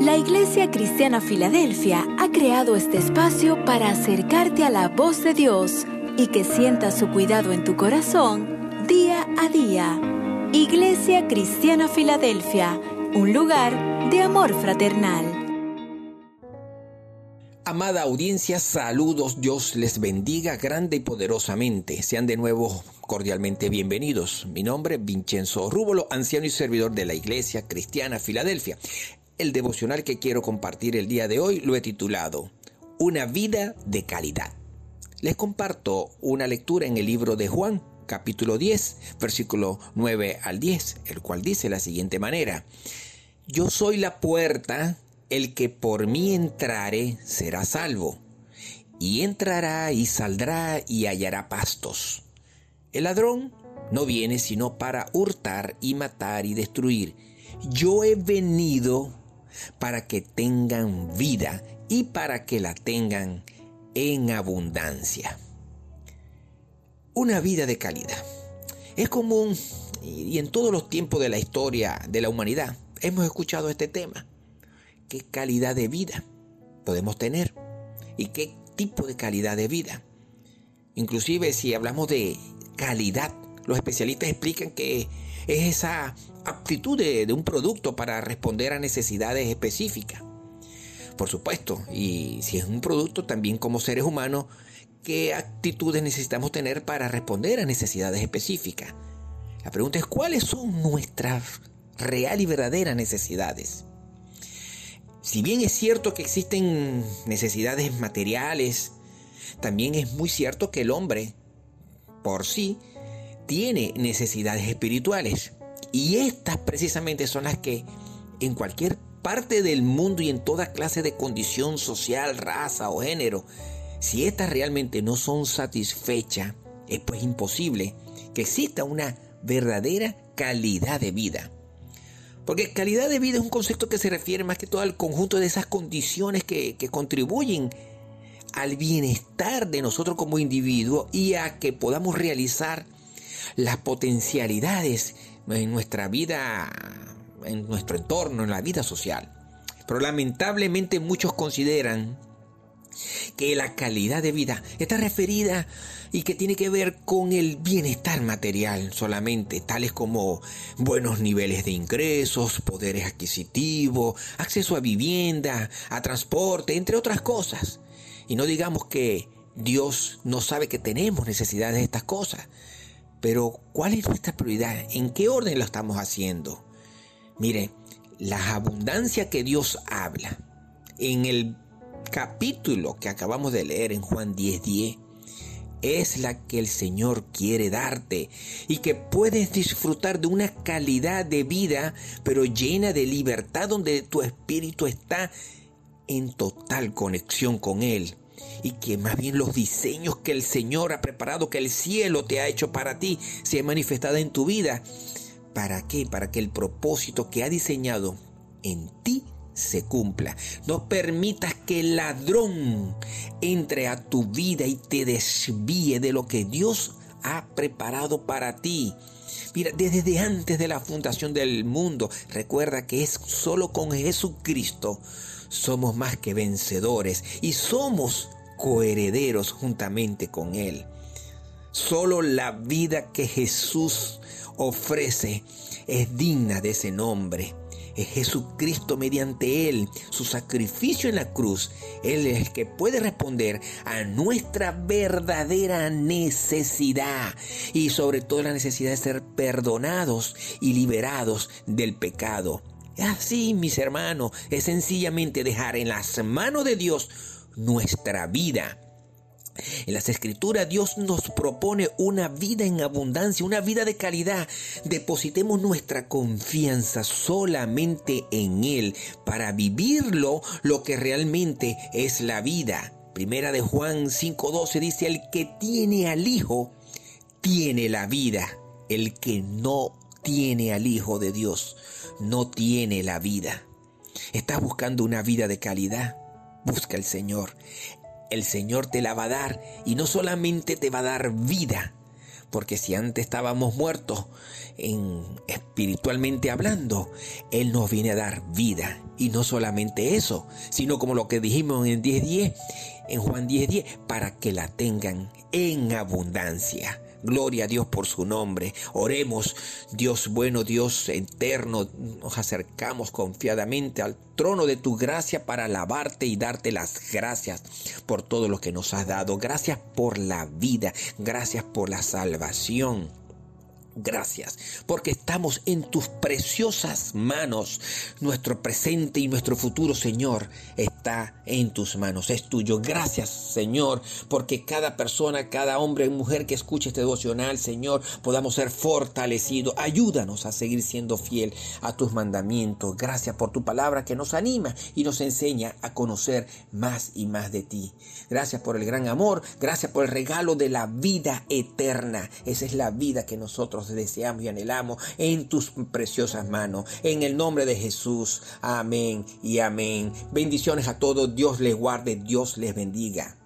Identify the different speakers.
Speaker 1: La Iglesia Cristiana Filadelfia ha creado este espacio para acercarte a la voz de Dios y que sientas su cuidado en tu corazón día a día. Iglesia Cristiana Filadelfia, un lugar de amor fraternal.
Speaker 2: Amada audiencia, saludos, Dios les bendiga grande y poderosamente. Sean de nuevo cordialmente bienvenidos. Mi nombre es Vincenzo Rúbolo, anciano y servidor de la Iglesia Cristiana Filadelfia. El devocional que quiero compartir el día de hoy lo he titulado Una vida de calidad. Les comparto una lectura en el libro de Juan, capítulo 10, versículo 9 al 10, el cual dice la siguiente manera, Yo soy la puerta, el que por mí entrare será salvo, y entrará y saldrá y hallará pastos. El ladrón no viene sino para hurtar y matar y destruir. Yo he venido para que tengan vida y para que la tengan en abundancia. Una vida de calidad. Es común y en todos los tiempos de la historia de la humanidad hemos escuchado este tema. ¿Qué calidad de vida podemos tener? ¿Y qué tipo de calidad de vida? Inclusive si hablamos de calidad, los especialistas explican que es esa aptitud de, un producto para responder a necesidades específicas. Por supuesto, y si es un producto, también como seres humanos, ¿qué actitudes necesitamos tener para responder a necesidades específicas? La pregunta es, ¿cuáles son nuestras real y verdaderas necesidades? Si bien es cierto que existen necesidades materiales, también es muy cierto que el hombre, por sí, tiene necesidades espirituales. Y estas precisamente son las que en cualquier parte del mundo y en toda clase de condición social, raza o género, si estas realmente no son satisfechas, es pues imposible que exista una verdadera calidad de vida. Porque calidad de vida es un concepto que se refiere más que todo al conjunto de esas condiciones que, que contribuyen al bienestar de nosotros como individuos y a que podamos realizar las potencialidades en nuestra vida, en nuestro entorno, en la vida social. Pero lamentablemente muchos consideran que la calidad de vida está referida y que tiene que ver con el bienestar material solamente, tales como buenos niveles de ingresos, poderes adquisitivos, acceso a vivienda, a transporte, entre otras cosas. Y no digamos que Dios no sabe que tenemos necesidades de estas cosas, pero ¿cuál es nuestra prioridad? ¿En qué orden lo estamos haciendo? Mire, la abundancia que Dios habla en el capítulo que acabamos de leer en Juan 10:10 es la que el Señor quiere darte y que puedes disfrutar de una calidad de vida pero llena de libertad donde tu espíritu está en total conexión con Él y que más bien los diseños que el Señor ha preparado, que el cielo te ha hecho para ti, se manifestado en tu vida. ¿Para qué? Para que el propósito que ha diseñado en ti se cumpla. No permitas que el ladrón entre a tu vida y te desvíe de lo que Dios ha preparado para ti. Mira, desde antes de la fundación del mundo, recuerda que es solo con Jesucristo somos más que vencedores y somos coherederos juntamente con Él. Solo la vida que Jesús ofrece es digna de ese nombre. Es Jesucristo mediante Él, su sacrificio en la cruz. Él es el que puede responder a nuestra verdadera necesidad y sobre todo la necesidad de ser perdonados y liberados del pecado. Así, mis hermanos, es sencillamente dejar en las manos de Dios nuestra vida. En las escrituras Dios nos propone una vida en abundancia, una vida de calidad. Depositemos nuestra confianza solamente en Él para vivirlo lo que realmente es la vida. Primera de Juan 5:12 dice, el que tiene al Hijo, tiene la vida. El que no tiene al Hijo de Dios, no tiene la vida. ¿Estás buscando una vida de calidad? Busca al Señor. El Señor te la va a dar y no solamente te va a dar vida, porque si antes estábamos muertos en espiritualmente hablando, él nos viene a dar vida y no solamente eso, sino como lo que dijimos en 10:10, en Juan 10:10, para que la tengan en abundancia. Gloria a Dios por su nombre. Oremos, Dios bueno, Dios eterno. Nos acercamos confiadamente al trono de tu gracia para alabarte y darte las gracias por todo lo que nos has dado. Gracias por la vida. Gracias por la salvación. Gracias, porque estamos en tus preciosas manos. Nuestro presente y nuestro futuro, Señor, está en tus manos, es tuyo. Gracias, Señor, porque cada persona, cada hombre y mujer que escuche este devocional, Señor, podamos ser fortalecidos. Ayúdanos a seguir siendo fiel a tus mandamientos. Gracias por tu palabra que nos anima y nos enseña a conocer más y más de ti. Gracias por el gran amor, gracias por el regalo de la vida eterna. Esa es la vida que nosotros deseamos y anhelamos en tus preciosas manos. En el nombre de Jesús. Amén y amén. Bendiciones a todos. Dios les guarde. Dios les bendiga.